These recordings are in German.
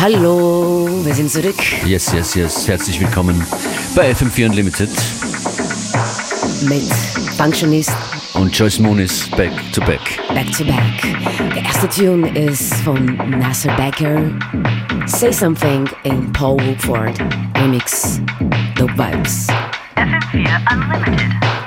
Hallo, wir sind zurück. Yes, yes, yes. Herzlich willkommen bei FM4 Unlimited. Mit Functionist. Und Joyce Moon ist back to back. Back to back. Der erste Tune ist von Nasser Becker. Say Something in Paul Woodford. Remix. Dope Vibes. FM4 Unlimited.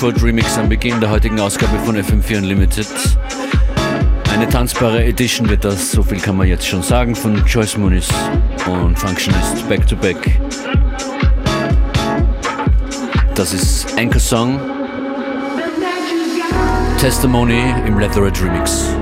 Wolford Remix am Beginn der heutigen Ausgabe von FM4 Unlimited. Eine tanzbare Edition wird das, so viel kann man jetzt schon sagen, von Joyce Muniz und Functionist Back to Back. Das ist Anchor Song Testimony im Leatherette Remix.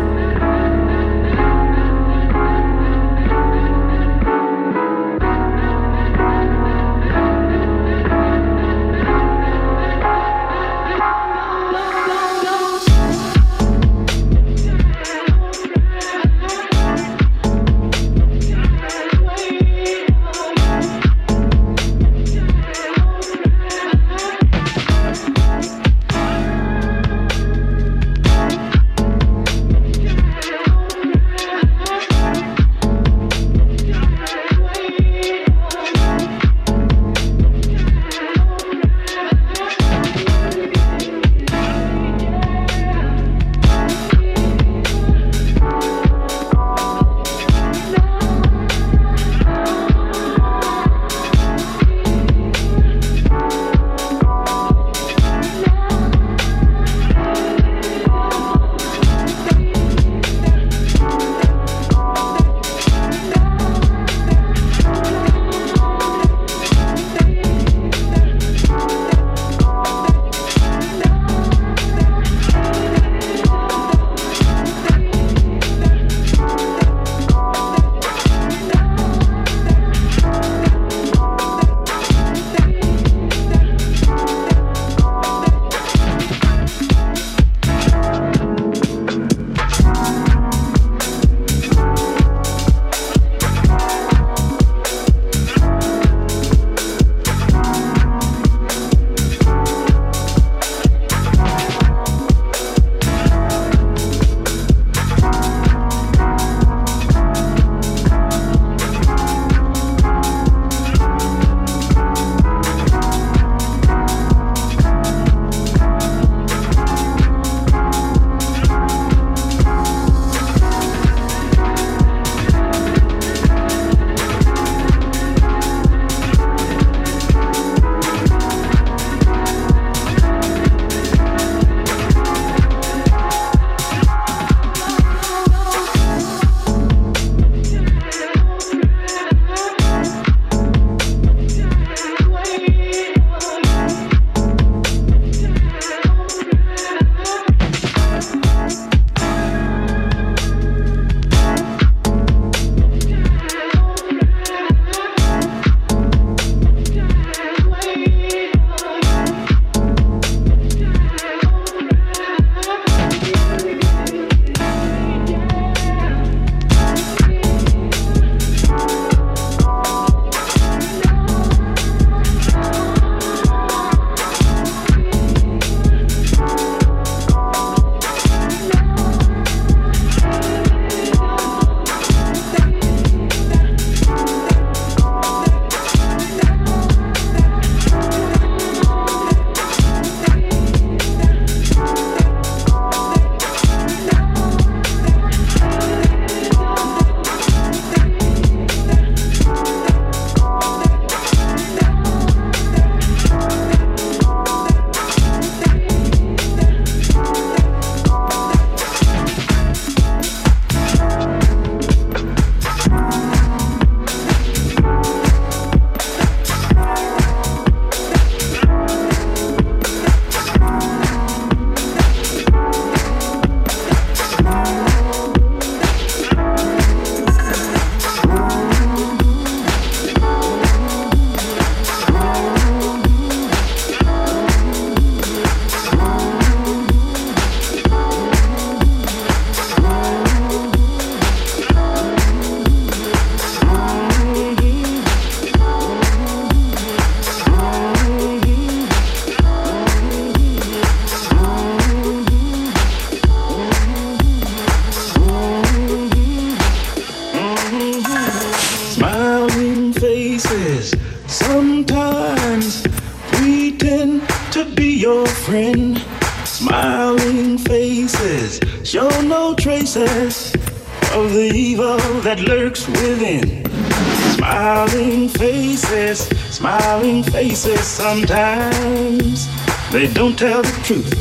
Smiling faces, smiling faces sometimes. they don't tell the truth.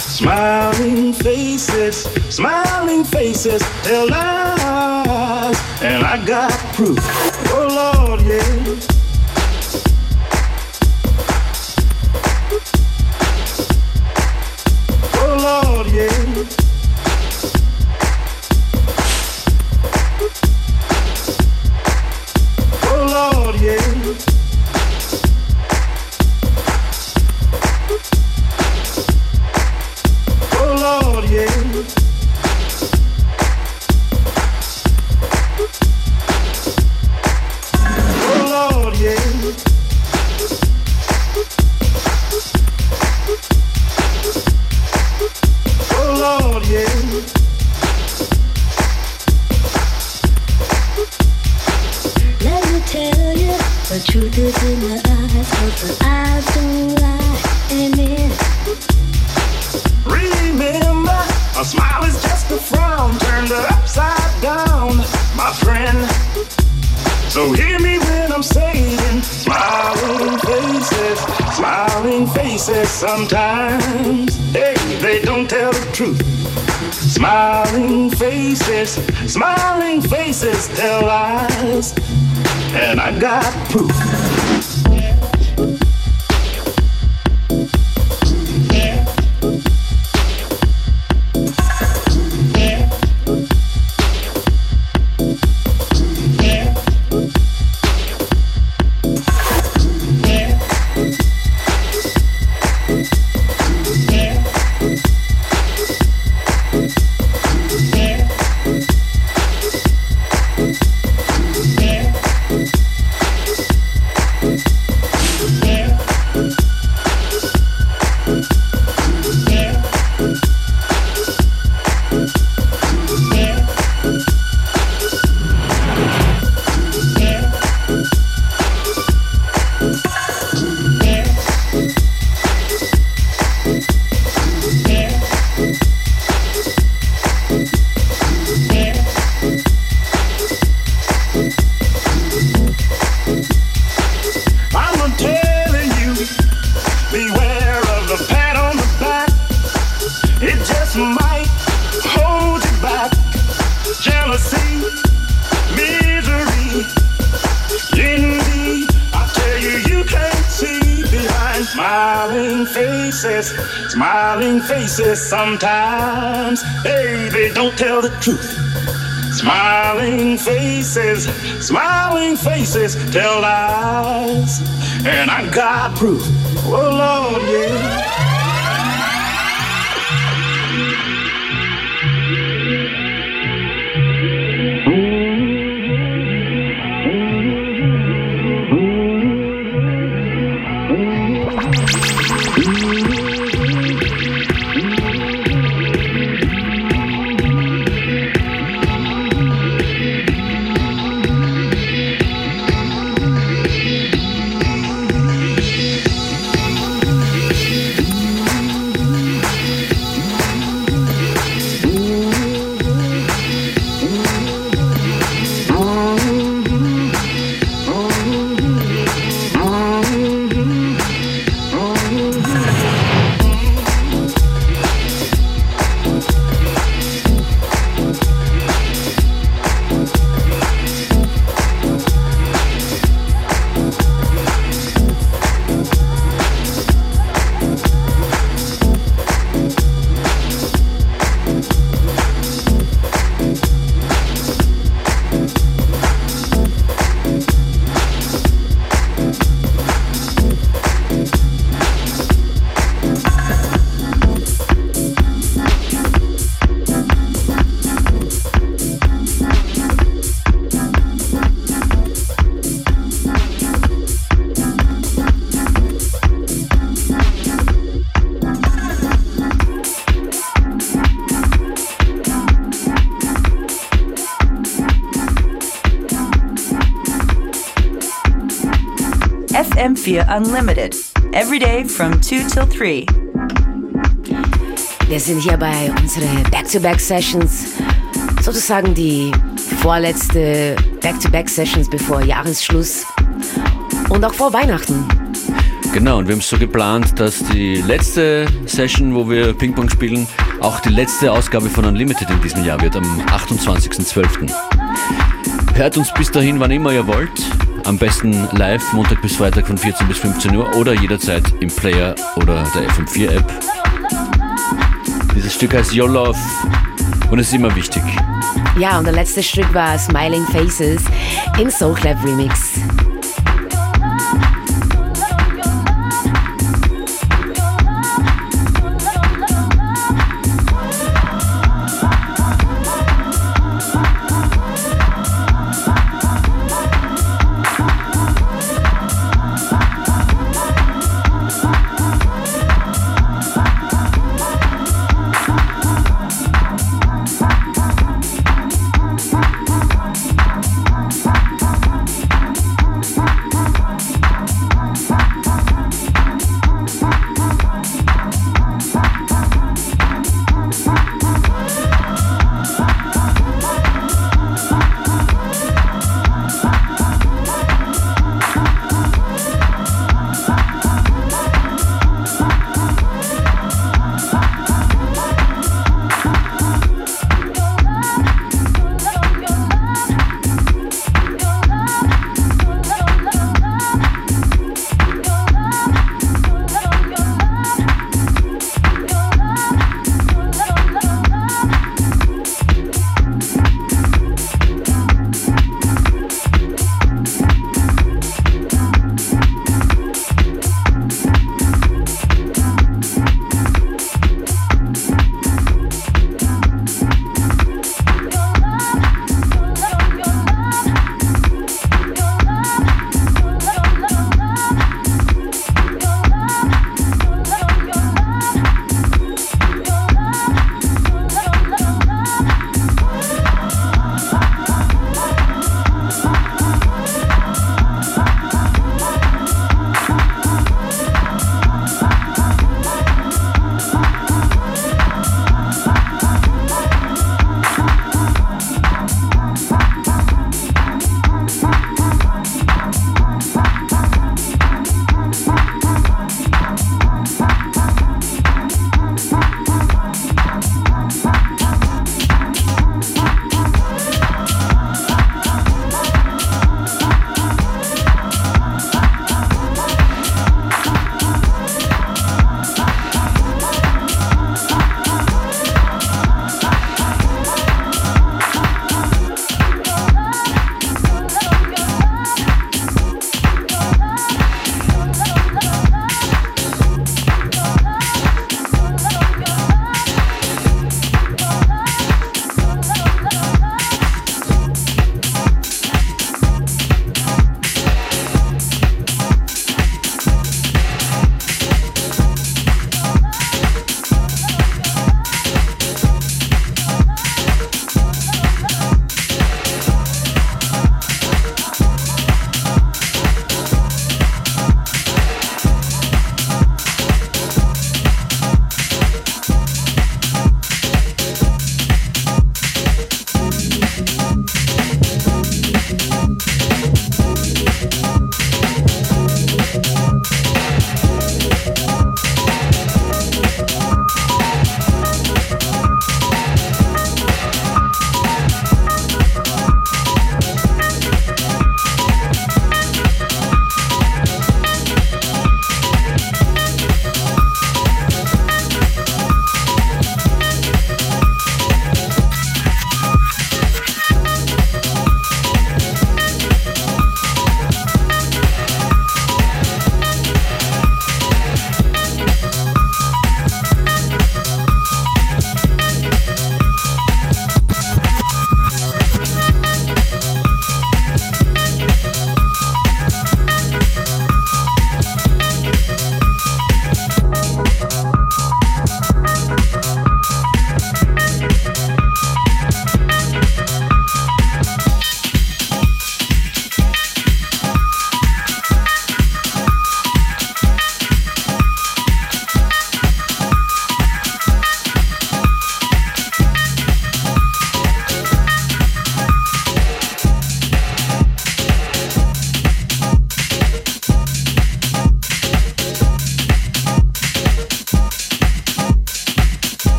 Smiling faces, smiling faces tell lies, and I got proof. Oh Lord, yeah. Sometimes. Baby, don't tell the truth. Smiling faces, smiling faces tell lies. And I got proof. Oh, Lord, yeah. FM4 Unlimited. Every day from 2 till 3. Wir sind hier bei unseren Back-to-Back-Sessions. Sozusagen die vorletzte Back-to-Back-Sessions bevor Jahresschluss. Und auch vor Weihnachten. Genau, und wir haben es so geplant, dass die letzte Session, wo wir Ping-Pong spielen, auch die letzte Ausgabe von Unlimited in diesem Jahr wird, am 28.12. Hört uns bis dahin, wann immer ihr wollt. Am besten live, Montag bis Freitag von 14 bis 15 Uhr oder jederzeit im Player oder der FM4-App. Dieses Stück heißt Your Love und ist immer wichtig. Ja, und der letzte Stück war Smiling Faces im Soul Club Remix.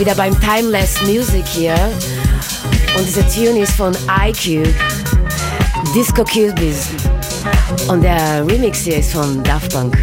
Wieder beim Timeless Music hier. Und diese Tune ist von iCube, Disco Cubis. Und der Remix hier ist von Daft Punk.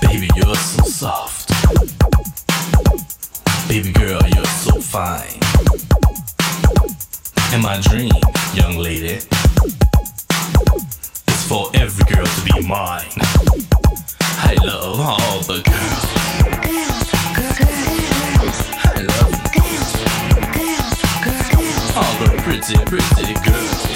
Baby, you're so soft. Baby girl, you're so fine. In my dream, young lady, it's for every girl to be mine. I love all the girls. girls, girls, girls. I love girls, girls, girls, girls. all the pretty, pretty girls.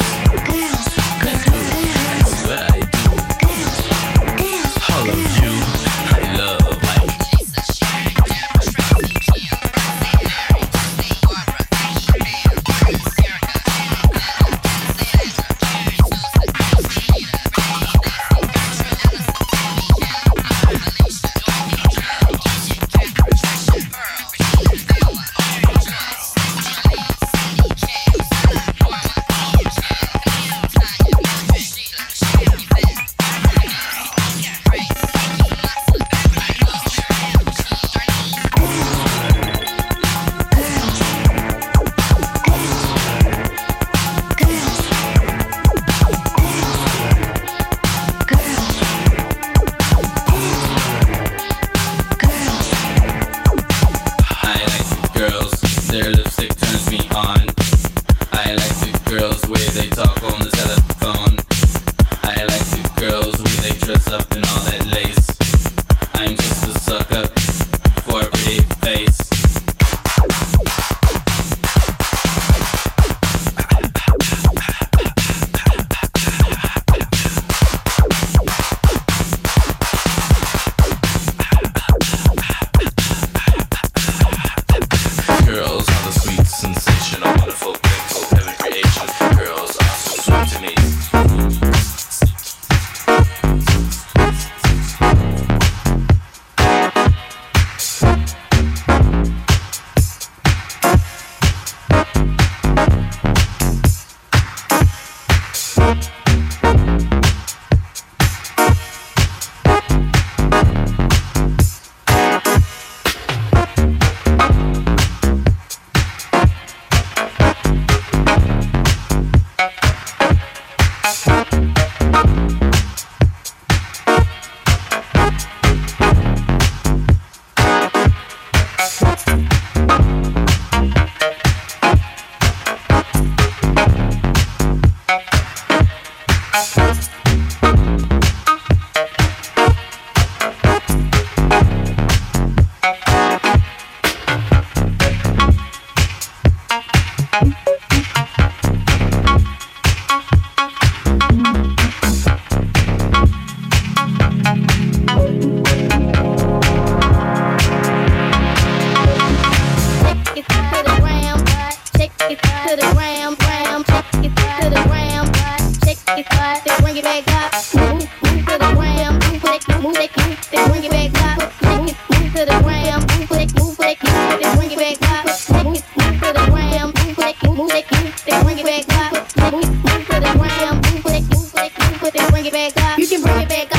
bring it back up. You can bring it back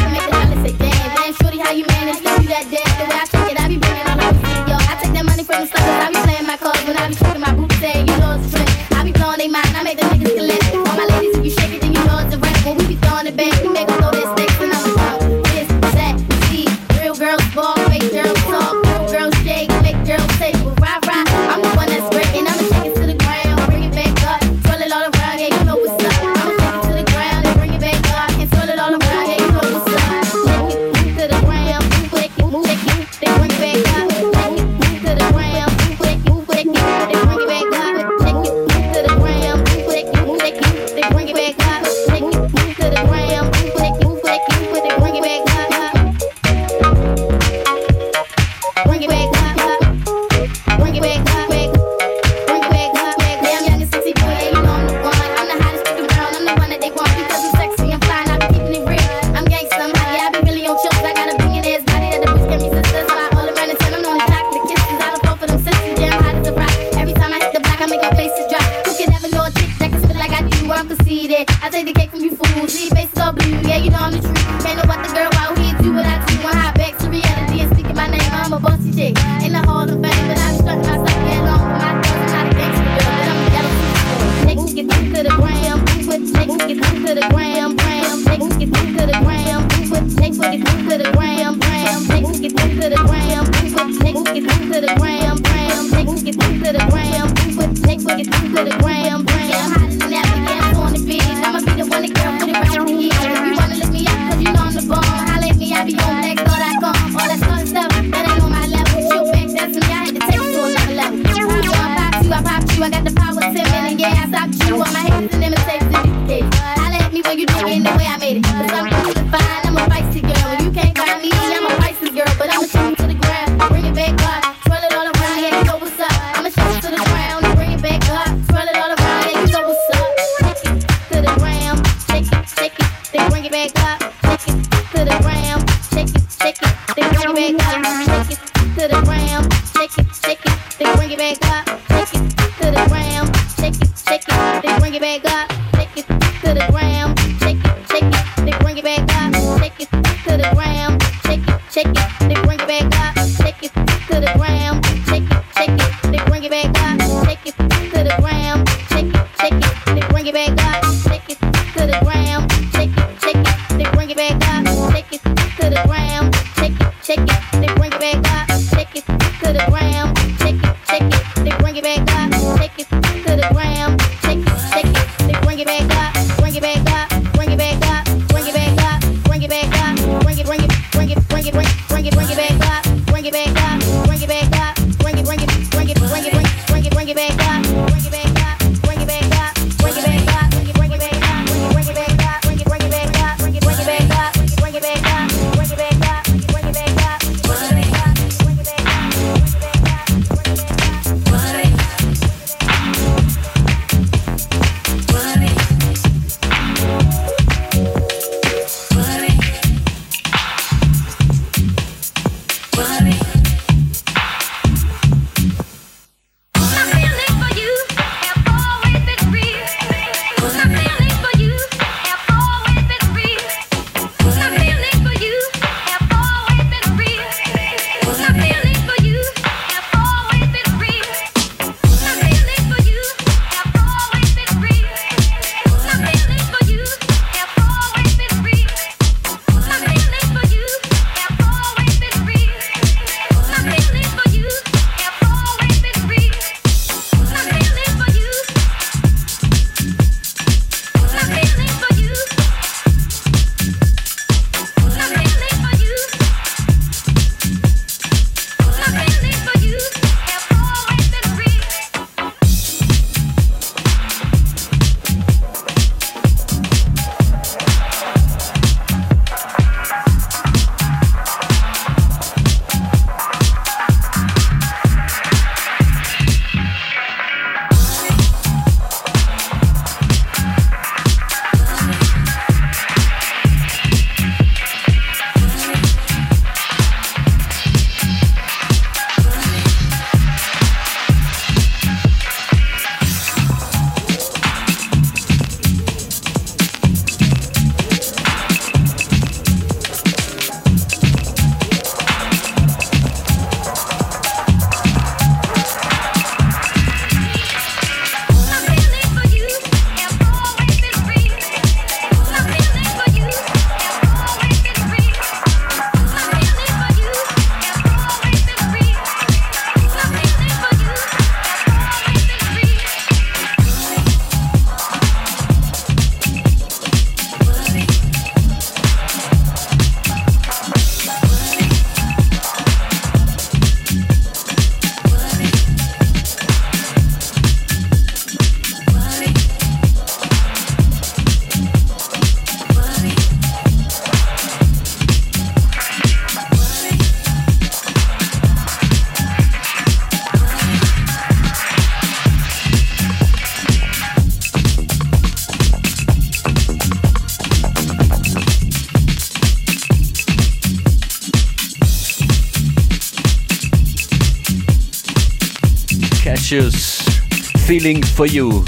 for You.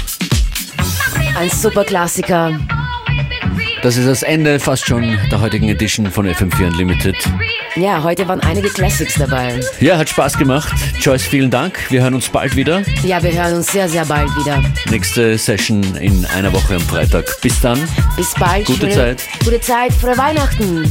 Ein super Klassiker. Das ist das Ende fast schon der heutigen Edition von FM4 Unlimited. Ja, heute waren einige Classics dabei. Ja, hat Spaß gemacht. Joyce, vielen Dank. Wir hören uns bald wieder. Ja, wir hören uns sehr, sehr bald wieder. Nächste Session in einer Woche am Freitag. Bis dann. Bis bald. Gute Schöne- Zeit. Gute Zeit. Frohe Weihnachten.